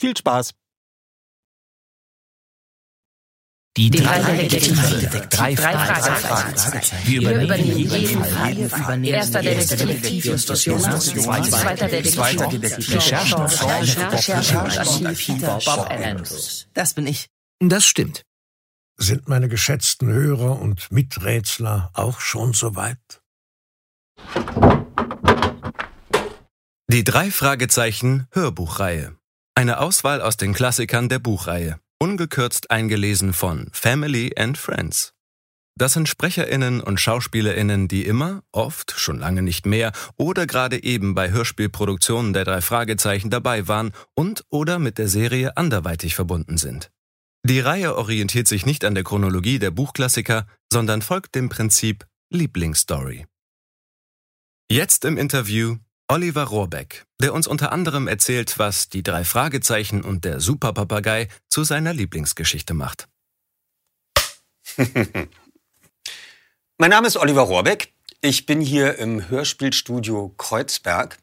Viel Spaß! Die drei Detektive. Drei Fragezeichen. Wir übernehmen jeden Fall. Erster Detektiv Justus Jonas. Zweiter Detektiv Recherche und Archiv Bob Andrews. Das bin ich. Das stimmt. Sind meine geschätzten Hörer und Miträtsler auch schon soweit? Die drei Fragezeichen Hörbuchreihe. Eine Auswahl aus den Klassikern der Buchreihe ungekürzt eingelesen von Family and Friends. Das sind Sprecherinnen und Schauspielerinnen, die immer, oft, schon lange nicht mehr oder gerade eben bei Hörspielproduktionen der drei Fragezeichen dabei waren und oder mit der Serie anderweitig verbunden sind. Die Reihe orientiert sich nicht an der Chronologie der Buchklassiker, sondern folgt dem Prinzip Lieblingsstory. Jetzt im Interview Oliver Rohrbeck, der uns unter anderem erzählt, was die drei Fragezeichen und der Superpapagei zu seiner Lieblingsgeschichte macht. mein Name ist Oliver Rohrbeck. Ich bin hier im Hörspielstudio Kreuzberg.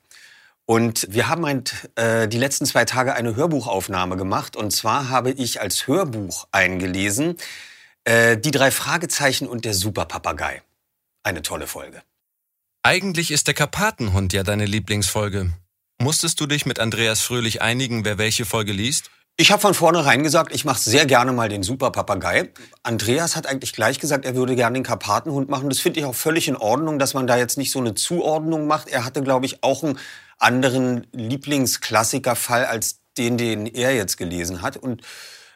Und wir haben ein, äh, die letzten zwei Tage eine Hörbuchaufnahme gemacht. Und zwar habe ich als Hörbuch eingelesen äh, Die drei Fragezeichen und der Superpapagei. Eine tolle Folge. Eigentlich ist der Karpatenhund ja deine Lieblingsfolge. Musstest du dich mit Andreas Fröhlich einigen, wer welche Folge liest? Ich habe von vornherein gesagt, ich mache sehr gerne mal den Superpapagei. Andreas hat eigentlich gleich gesagt, er würde gerne den Karpatenhund machen. Das finde ich auch völlig in Ordnung, dass man da jetzt nicht so eine Zuordnung macht. Er hatte, glaube ich, auch einen anderen Lieblingsklassikerfall als den, den er jetzt gelesen hat. Und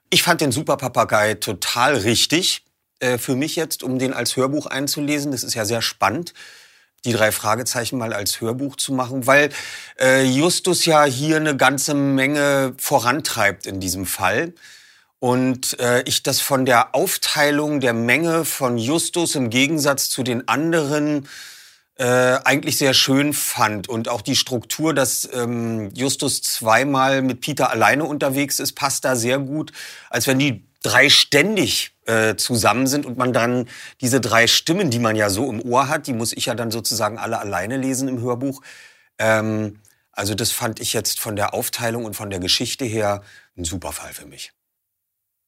ich fand den Superpapagei total richtig äh, für mich jetzt, um den als Hörbuch einzulesen. Das ist ja sehr spannend die drei Fragezeichen mal als Hörbuch zu machen, weil äh, Justus ja hier eine ganze Menge vorantreibt in diesem Fall. Und äh, ich das von der Aufteilung der Menge von Justus im Gegensatz zu den anderen äh, eigentlich sehr schön fand. Und auch die Struktur, dass ähm, Justus zweimal mit Peter alleine unterwegs ist, passt da sehr gut. Als wenn die drei ständig äh, zusammen sind und man dann diese drei Stimmen, die man ja so im Ohr hat, die muss ich ja dann sozusagen alle alleine lesen im Hörbuch. Ähm, also das fand ich jetzt von der Aufteilung und von der Geschichte her ein super Fall für mich.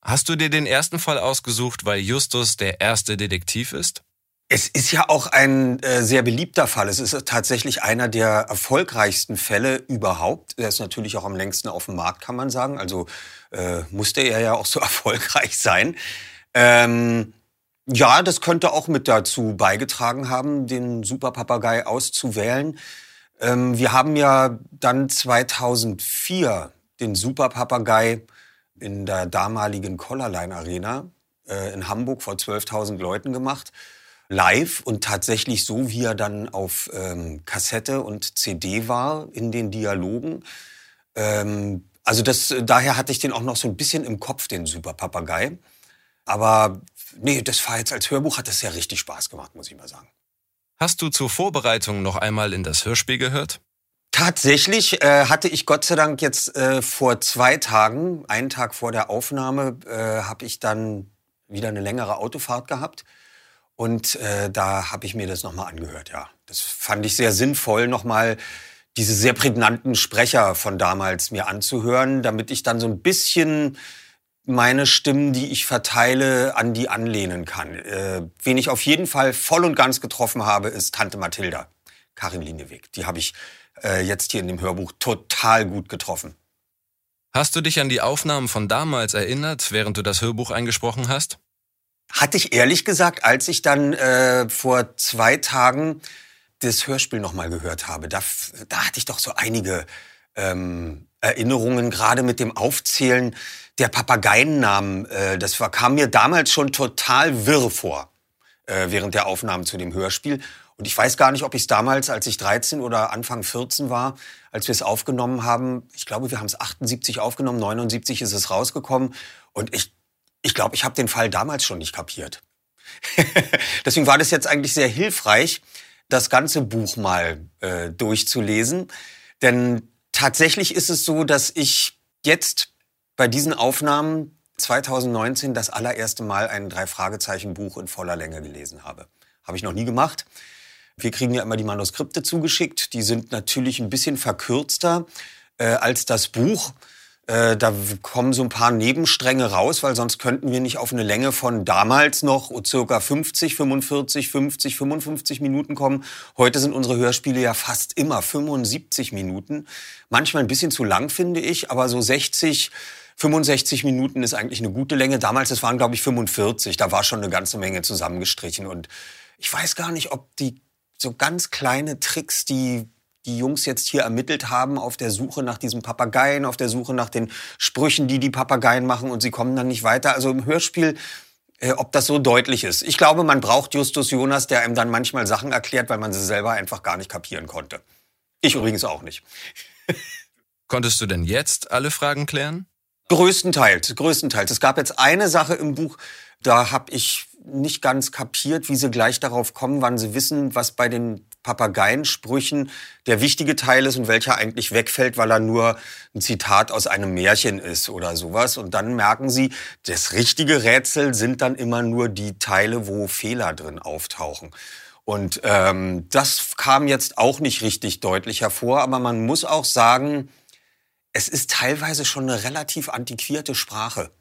Hast du dir den ersten Fall ausgesucht, weil Justus der erste Detektiv ist? Es ist ja auch ein äh, sehr beliebter Fall. Es ist tatsächlich einer der erfolgreichsten Fälle überhaupt. Er ist natürlich auch am längsten auf dem Markt, kann man sagen. Also äh, musste er ja auch so erfolgreich sein. Ähm, ja, das könnte auch mit dazu beigetragen haben, den Superpapagei auszuwählen. Ähm, wir haben ja dann 2004 den Superpapagei in der damaligen Collarline Arena äh, in Hamburg vor 12.000 Leuten gemacht. Live und tatsächlich so, wie er dann auf ähm, Kassette und CD war in den Dialogen. Ähm, also das, daher hatte ich den auch noch so ein bisschen im Kopf, den Super Papagei. Aber nee, das war jetzt als Hörbuch, hat das ja richtig Spaß gemacht, muss ich mal sagen. Hast du zur Vorbereitung noch einmal in das Hörspiel gehört? Tatsächlich äh, hatte ich Gott sei Dank jetzt äh, vor zwei Tagen, einen Tag vor der Aufnahme, äh, habe ich dann wieder eine längere Autofahrt gehabt. Und äh, da habe ich mir das nochmal angehört, ja. Das fand ich sehr sinnvoll, nochmal diese sehr prägnanten Sprecher von damals mir anzuhören, damit ich dann so ein bisschen meine Stimmen, die ich verteile, an die anlehnen kann. Äh, wen ich auf jeden Fall voll und ganz getroffen habe, ist Tante Mathilda, Karin Lineweg. Die habe ich äh, jetzt hier in dem Hörbuch total gut getroffen. Hast du dich an die Aufnahmen von damals erinnert, während du das Hörbuch eingesprochen hast? Hatte ich ehrlich gesagt, als ich dann äh, vor zwei Tagen das Hörspiel nochmal gehört habe, da, da hatte ich doch so einige ähm, Erinnerungen, gerade mit dem Aufzählen der Papageiennamen. Äh, das war, kam mir damals schon total wirr vor, äh, während der Aufnahmen zu dem Hörspiel. Und ich weiß gar nicht, ob ich es damals, als ich 13 oder Anfang 14 war, als wir es aufgenommen haben, ich glaube, wir haben es 78 aufgenommen, 79 ist es rausgekommen. Und ich ich glaube, ich habe den Fall damals schon nicht kapiert. Deswegen war das jetzt eigentlich sehr hilfreich, das ganze Buch mal äh, durchzulesen. Denn tatsächlich ist es so, dass ich jetzt bei diesen Aufnahmen 2019 das allererste Mal ein Drei-Fragezeichen-Buch in voller Länge gelesen habe. Habe ich noch nie gemacht. Wir kriegen ja immer die Manuskripte zugeschickt. Die sind natürlich ein bisschen verkürzter äh, als das Buch. Äh, da kommen so ein paar Nebenstränge raus, weil sonst könnten wir nicht auf eine Länge von damals noch circa 50, 45, 50, 55 Minuten kommen. Heute sind unsere Hörspiele ja fast immer 75 Minuten. Manchmal ein bisschen zu lang, finde ich, aber so 60, 65 Minuten ist eigentlich eine gute Länge. Damals, das waren, glaube ich, 45. Da war schon eine ganze Menge zusammengestrichen. Und ich weiß gar nicht, ob die so ganz kleine Tricks, die die Jungs jetzt hier ermittelt haben auf der Suche nach diesem Papageien, auf der Suche nach den Sprüchen, die die Papageien machen und sie kommen dann nicht weiter. Also im Hörspiel, äh, ob das so deutlich ist. Ich glaube, man braucht Justus Jonas, der einem dann manchmal Sachen erklärt, weil man sie selber einfach gar nicht kapieren konnte. Ich übrigens auch nicht. Konntest du denn jetzt alle Fragen klären? Größtenteils, größtenteils. Es gab jetzt eine Sache im Buch, da habe ich nicht ganz kapiert, wie sie gleich darauf kommen, wann sie wissen, was bei den Papageiensprüchen der wichtige Teil ist und welcher eigentlich wegfällt, weil er nur ein Zitat aus einem Märchen ist oder sowas. Und dann merken sie, das richtige Rätsel sind dann immer nur die Teile, wo Fehler drin auftauchen. Und ähm, das kam jetzt auch nicht richtig deutlich hervor, aber man muss auch sagen, es ist teilweise schon eine relativ antiquierte Sprache.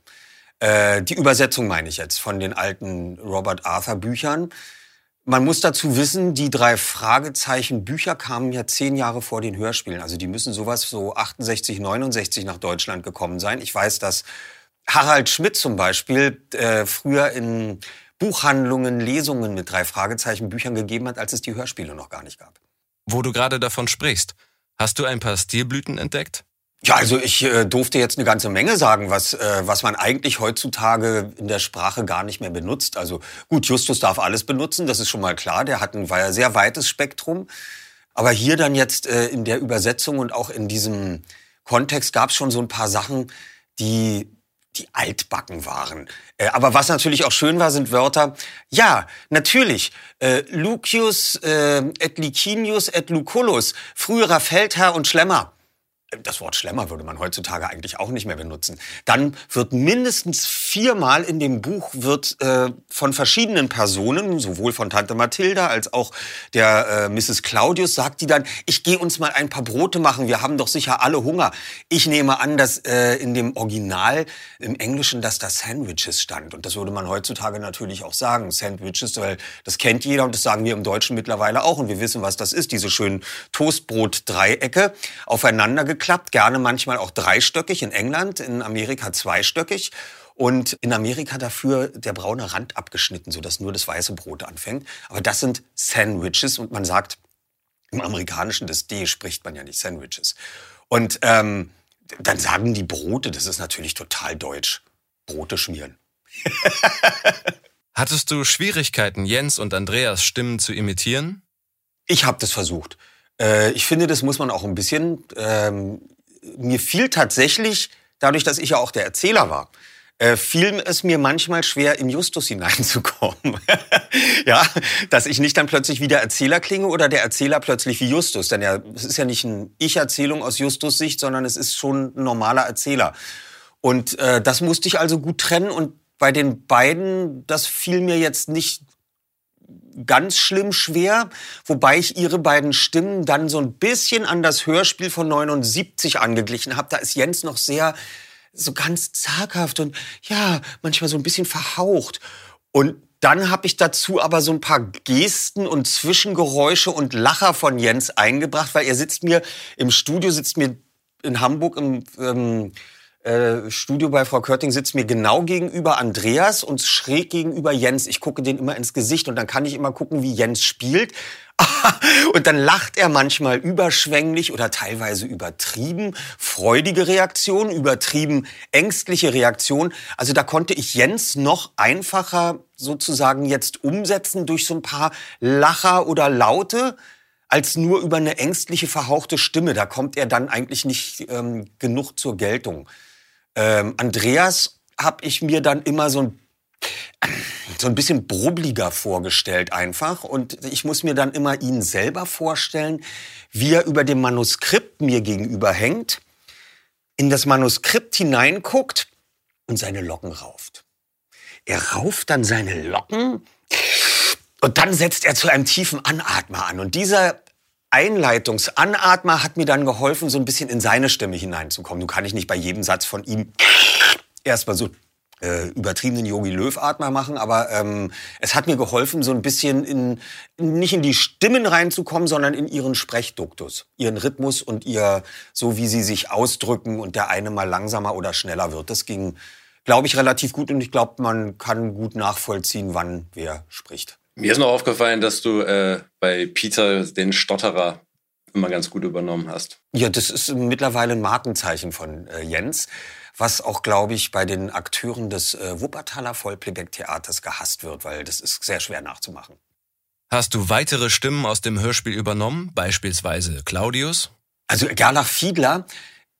Äh, die Übersetzung meine ich jetzt von den alten Robert Arthur Büchern. Man muss dazu wissen, die drei Fragezeichen Bücher kamen ja zehn Jahre vor den Hörspielen. Also die müssen sowas so 68, 69 nach Deutschland gekommen sein. Ich weiß, dass Harald Schmidt zum Beispiel äh, früher in Buchhandlungen Lesungen mit drei Fragezeichen Büchern gegeben hat, als es die Hörspiele noch gar nicht gab. Wo du gerade davon sprichst, hast du ein paar Stilblüten entdeckt? Ja, also ich äh, durfte jetzt eine ganze Menge sagen, was, äh, was man eigentlich heutzutage in der Sprache gar nicht mehr benutzt. Also gut, Justus darf alles benutzen, das ist schon mal klar. Der hat ein war ja sehr weites Spektrum. Aber hier dann jetzt äh, in der Übersetzung und auch in diesem Kontext gab es schon so ein paar Sachen, die die altbacken waren. Äh, aber was natürlich auch schön war, sind Wörter. Ja, natürlich. Äh, Lucius äh, et Licinius et Lucullus, früherer Feldherr und Schlemmer das Wort Schlemmer würde man heutzutage eigentlich auch nicht mehr benutzen. Dann wird mindestens viermal in dem Buch wird äh, von verschiedenen Personen, sowohl von Tante Mathilda als auch der äh, Mrs. Claudius, sagt die dann, ich gehe uns mal ein paar Brote machen, wir haben doch sicher alle Hunger. Ich nehme an, dass äh, in dem Original im Englischen, dass da Sandwiches stand. Und das würde man heutzutage natürlich auch sagen, Sandwiches, weil das kennt jeder und das sagen wir im Deutschen mittlerweile auch. Und wir wissen, was das ist, diese schönen Toastbrot-Dreiecke aufeinander geklappt, gerne manchmal auch dreistöckig in England, in Amerika zweistöckig und in Amerika dafür der braune Rand abgeschnitten, sodass nur das weiße Brot anfängt. Aber das sind Sandwiches und man sagt, im Amerikanischen das D spricht man ja nicht Sandwiches. Und ähm, dann sagen die Brote, das ist natürlich total deutsch. Brote schmieren. Hattest du Schwierigkeiten, Jens und Andreas Stimmen zu imitieren? Ich habe das versucht. Äh, ich finde, das muss man auch ein bisschen. Ähm, mir fiel tatsächlich, dadurch, dass ich ja auch der Erzähler war, äh, fiel es mir manchmal schwer, in Justus hineinzukommen. ja, dass ich nicht dann plötzlich wie der Erzähler klinge oder der Erzähler plötzlich wie Justus. Denn ja, es ist ja nicht eine Ich-Erzählung aus Justus Sicht, sondern es ist schon ein normaler Erzähler. Und äh, das musste ich also gut trennen und bei den beiden, das fiel mir jetzt nicht ganz schlimm schwer, wobei ich ihre beiden Stimmen dann so ein bisschen an das Hörspiel von 79 angeglichen habe. Da ist Jens noch sehr so ganz zaghaft und ja, manchmal so ein bisschen verhaucht. Und dann habe ich dazu aber so ein paar Gesten und Zwischengeräusche und Lacher von Jens eingebracht, weil er sitzt mir im Studio, sitzt mir in Hamburg im ähm, äh, Studio bei Frau Körting sitzt mir genau gegenüber Andreas und schräg gegenüber Jens. Ich gucke den immer ins Gesicht und dann kann ich immer gucken, wie Jens spielt. und dann lacht er manchmal überschwänglich oder teilweise übertrieben. Freudige Reaktionen, übertrieben ängstliche Reaktionen. Also da konnte ich Jens noch einfacher sozusagen jetzt umsetzen durch so ein paar Lacher oder Laute als nur über eine ängstliche, verhauchte Stimme. Da kommt er dann eigentlich nicht ähm, genug zur Geltung. Ähm, Andreas habe ich mir dann immer so ein so ein bisschen brubbliger vorgestellt einfach. Und ich muss mir dann immer ihn selber vorstellen, wie er über dem Manuskript mir gegenüber hängt, in das Manuskript hineinguckt und seine Locken rauft. Er rauft dann seine Locken und dann setzt er zu einem tiefen Anatmer an. Und dieser Einleitungsanatmer hat mir dann geholfen, so ein bisschen in seine Stimme hineinzukommen. Du kann ich nicht bei jedem Satz von ihm erstmal so äh, übertriebenen Yogi Löw-Atmer machen, aber ähm, es hat mir geholfen, so ein bisschen in, nicht in die Stimmen reinzukommen, sondern in ihren Sprechduktus, ihren Rhythmus und ihr, so wie sie sich ausdrücken und der eine mal langsamer oder schneller wird. Das ging, glaube ich, relativ gut und ich glaube, man kann gut nachvollziehen, wann wer spricht. Mir ist noch aufgefallen, dass du äh, bei Peter den Stotterer immer ganz gut übernommen hast. Ja, das ist mittlerweile ein Markenzeichen von äh, Jens, was auch, glaube ich, bei den Akteuren des äh, Wuppertaler Vollplayback-Theaters gehasst wird, weil das ist sehr schwer nachzumachen. Hast du weitere Stimmen aus dem Hörspiel übernommen, beispielsweise Claudius? Also Gerlach Fiedler,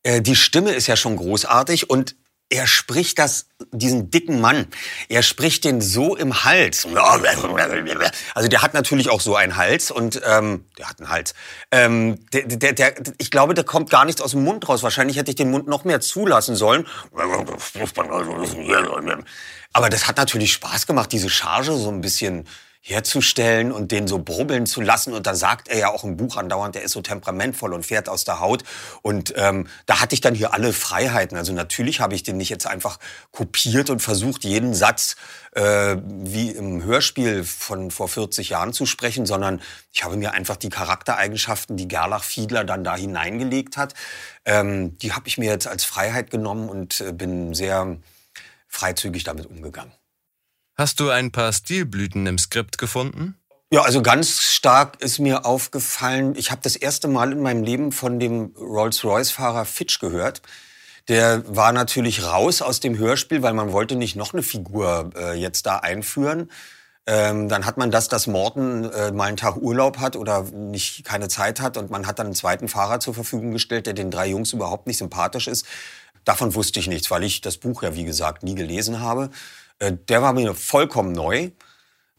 äh, die Stimme ist ja schon großartig und er spricht das, diesen dicken Mann, er spricht den so im Hals. Also der hat natürlich auch so einen Hals und ähm, der hat einen Hals. Ähm, der, der, der, ich glaube, der kommt gar nichts aus dem Mund raus. Wahrscheinlich hätte ich den Mund noch mehr zulassen sollen. Aber das hat natürlich Spaß gemacht, diese Charge so ein bisschen herzustellen und den so brubbeln zu lassen. Und da sagt er ja auch im Buch andauernd, der ist so temperamentvoll und fährt aus der Haut. Und ähm, da hatte ich dann hier alle Freiheiten. Also natürlich habe ich den nicht jetzt einfach kopiert und versucht, jeden Satz äh, wie im Hörspiel von vor 40 Jahren zu sprechen, sondern ich habe mir einfach die Charaktereigenschaften, die Gerlach Fiedler dann da hineingelegt hat, ähm, die habe ich mir jetzt als Freiheit genommen und äh, bin sehr freizügig damit umgegangen. Hast du ein paar Stilblüten im Skript gefunden? Ja, also ganz stark ist mir aufgefallen, ich habe das erste Mal in meinem Leben von dem Rolls-Royce-Fahrer Fitch gehört. Der war natürlich raus aus dem Hörspiel, weil man wollte nicht noch eine Figur äh, jetzt da einführen. Ähm, dann hat man das, dass Morten äh, mal einen Tag Urlaub hat oder nicht keine Zeit hat und man hat dann einen zweiten Fahrer zur Verfügung gestellt, der den drei Jungs überhaupt nicht sympathisch ist. Davon wusste ich nichts, weil ich das Buch ja wie gesagt nie gelesen habe. Äh, der war mir vollkommen neu.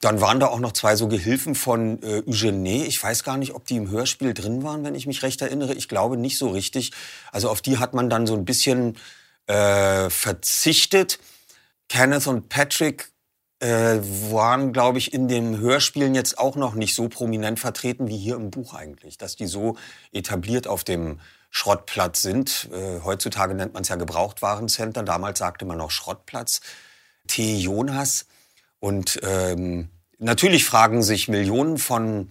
Dann waren da auch noch zwei so Gehilfen von äh, Eugenie. Ich weiß gar nicht, ob die im Hörspiel drin waren, wenn ich mich recht erinnere. Ich glaube nicht so richtig. Also auf die hat man dann so ein bisschen äh, verzichtet. Kenneth und Patrick äh, waren, glaube ich, in den Hörspielen jetzt auch noch nicht so prominent vertreten wie hier im Buch eigentlich. Dass die so etabliert auf dem Schrottplatz sind. Äh, heutzutage nennt man es ja Gebrauchtwarencenter. Damals sagte man noch Schrottplatz. T. Jonas. Und ähm, natürlich fragen sich Millionen von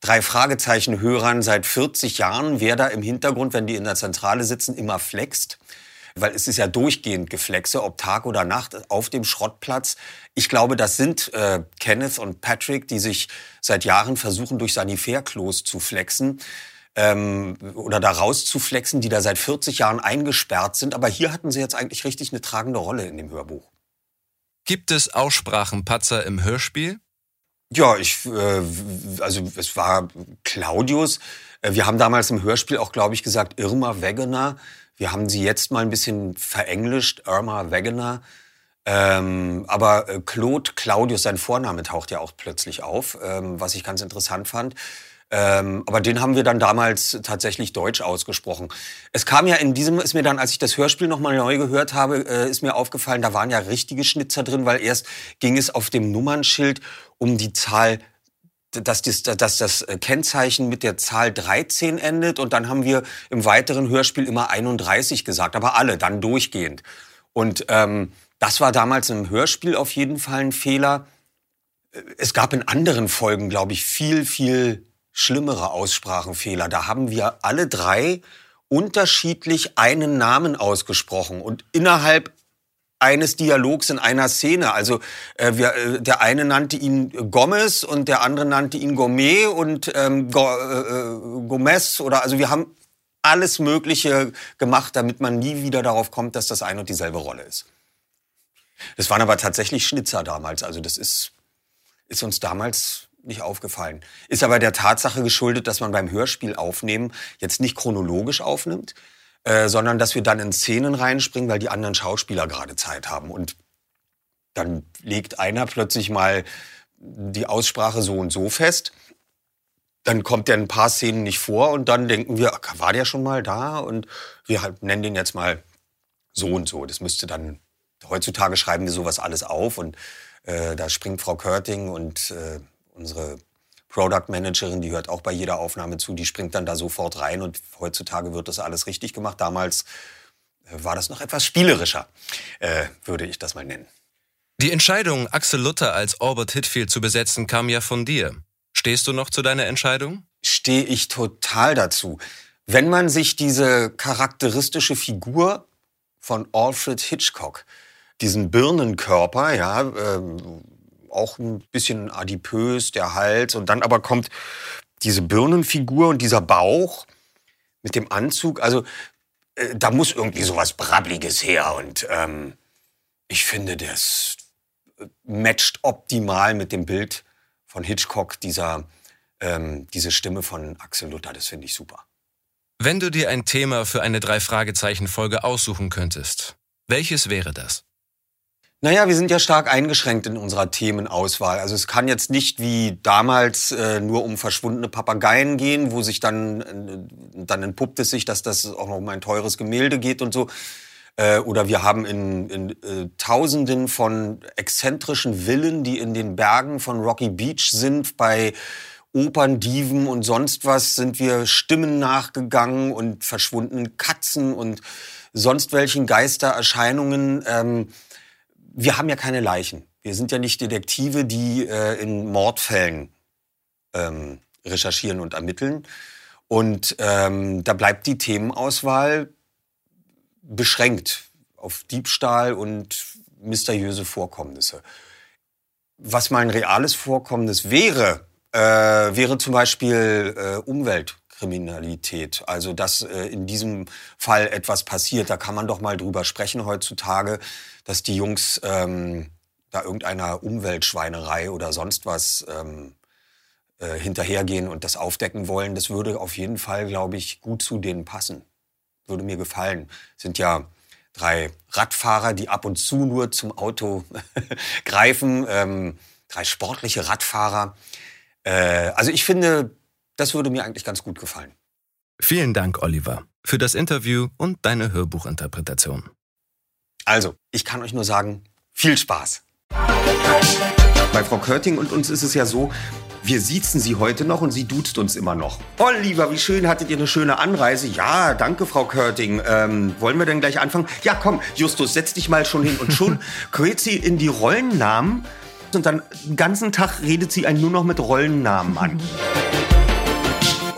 drei Fragezeichen Hörern seit 40 Jahren, wer da im Hintergrund, wenn die in der Zentrale sitzen, immer flext. Weil es ist ja durchgehend Geflexe, ob Tag oder Nacht, auf dem Schrottplatz. Ich glaube, das sind äh, Kenneth und Patrick, die sich seit Jahren versuchen, durch Sanitärklos zu flexen ähm, oder da rauszuflexen, die da seit 40 Jahren eingesperrt sind. Aber hier hatten sie jetzt eigentlich richtig eine tragende Rolle in dem Hörbuch. Gibt es Aussprachenpatzer im Hörspiel? Ja, ich, äh, also es war Claudius. Äh, wir haben damals im Hörspiel auch, glaube ich, gesagt Irma Wegener. Wir haben sie jetzt mal ein bisschen verenglischt, Irma Wegener. Ähm, aber äh, Claude Claudius, sein Vorname taucht ja auch plötzlich auf, ähm, was ich ganz interessant fand. Ähm, aber den haben wir dann damals tatsächlich deutsch ausgesprochen. Es kam ja in diesem, ist mir dann, als ich das Hörspiel nochmal neu gehört habe, äh, ist mir aufgefallen, da waren ja richtige Schnitzer drin, weil erst ging es auf dem Nummernschild um die Zahl dass das, dass das Kennzeichen mit der Zahl 13 endet und dann haben wir im weiteren Hörspiel immer 31 gesagt, aber alle, dann durchgehend. Und ähm, das war damals im Hörspiel auf jeden Fall ein Fehler. Es gab in anderen Folgen, glaube ich, viel, viel schlimmere Aussprachenfehler. Da haben wir alle drei unterschiedlich einen Namen ausgesprochen und innerhalb eines Dialogs in einer Szene. Also äh, wir, äh, der eine nannte ihn Gomez und der andere nannte ihn Gourmet und ähm, Go, äh, äh, Gomez oder also wir haben alles Mögliche gemacht, damit man nie wieder darauf kommt, dass das eine und dieselbe Rolle ist. Das waren aber tatsächlich Schnitzer damals. Also das ist, ist uns damals nicht aufgefallen. Ist aber der Tatsache geschuldet, dass man beim Hörspiel aufnehmen jetzt nicht chronologisch aufnimmt, äh, sondern dass wir dann in Szenen reinspringen, weil die anderen Schauspieler gerade Zeit haben. Und dann legt einer plötzlich mal die Aussprache so und so fest. Dann kommt der ein paar Szenen nicht vor und dann denken wir, war der schon mal da? Und wir halt nennen den jetzt mal so und so. Das müsste dann, heutzutage schreiben wir sowas alles auf und äh, da springt Frau Körting und äh, unsere Product Managerin, die hört auch bei jeder Aufnahme zu, die springt dann da sofort rein und heutzutage wird das alles richtig gemacht. Damals äh, war das noch etwas spielerischer, äh, würde ich das mal nennen. Die Entscheidung, Axel Luther als Albert Hitfield zu besetzen, kam ja von dir. Stehst du noch zu deiner Entscheidung? Stehe ich total dazu. Wenn man sich diese charakteristische Figur von Alfred Hitchcock, diesen Birnenkörper, ja, ähm, auch ein bisschen adipös, der Hals. Und dann aber kommt diese Birnenfigur und dieser Bauch mit dem Anzug. Also äh, da muss irgendwie sowas Brabbliges her. Und ähm, ich finde, das äh, matcht optimal mit dem Bild von Hitchcock, dieser, ähm, diese Stimme von Axel Luther. Das finde ich super. Wenn du dir ein Thema für eine Drei-Fragezeichen-Folge aussuchen könntest, welches wäre das? Naja, wir sind ja stark eingeschränkt in unserer Themenauswahl. Also es kann jetzt nicht wie damals äh, nur um verschwundene Papageien gehen, wo sich dann, äh, dann entpuppt es sich, dass das auch noch um ein teures Gemälde geht und so. Äh, oder wir haben in, in äh, Tausenden von exzentrischen Villen, die in den Bergen von Rocky Beach sind, bei Operndiven und sonst was sind wir Stimmen nachgegangen und verschwundenen Katzen und sonst welchen Geistererscheinungen. Ähm, wir haben ja keine Leichen. Wir sind ja nicht Detektive, die äh, in Mordfällen ähm, recherchieren und ermitteln. Und ähm, da bleibt die Themenauswahl beschränkt auf Diebstahl und mysteriöse Vorkommnisse. Was mal ein reales Vorkommnis wäre, äh, wäre zum Beispiel äh, Umweltkriminalität. Also dass äh, in diesem Fall etwas passiert. Da kann man doch mal drüber sprechen heutzutage dass die Jungs ähm, da irgendeiner Umweltschweinerei oder sonst was ähm, äh, hinterhergehen und das aufdecken wollen, das würde auf jeden Fall, glaube ich, gut zu denen passen. Würde mir gefallen. Sind ja drei Radfahrer, die ab und zu nur zum Auto greifen, ähm, drei sportliche Radfahrer. Äh, also ich finde, das würde mir eigentlich ganz gut gefallen. Vielen Dank, Oliver, für das Interview und deine Hörbuchinterpretation. Also, ich kann euch nur sagen, viel Spaß. Bei Frau Körting und uns ist es ja so, wir siezen sie heute noch und sie duzt uns immer noch. Oh, lieber, wie schön, hattet ihr eine schöne Anreise? Ja, danke, Frau Körting. Ähm, wollen wir denn gleich anfangen? Ja, komm, Justus, setz dich mal schon hin. Und schon gerät sie in die Rollennamen und dann den ganzen Tag redet sie einen nur noch mit Rollennamen an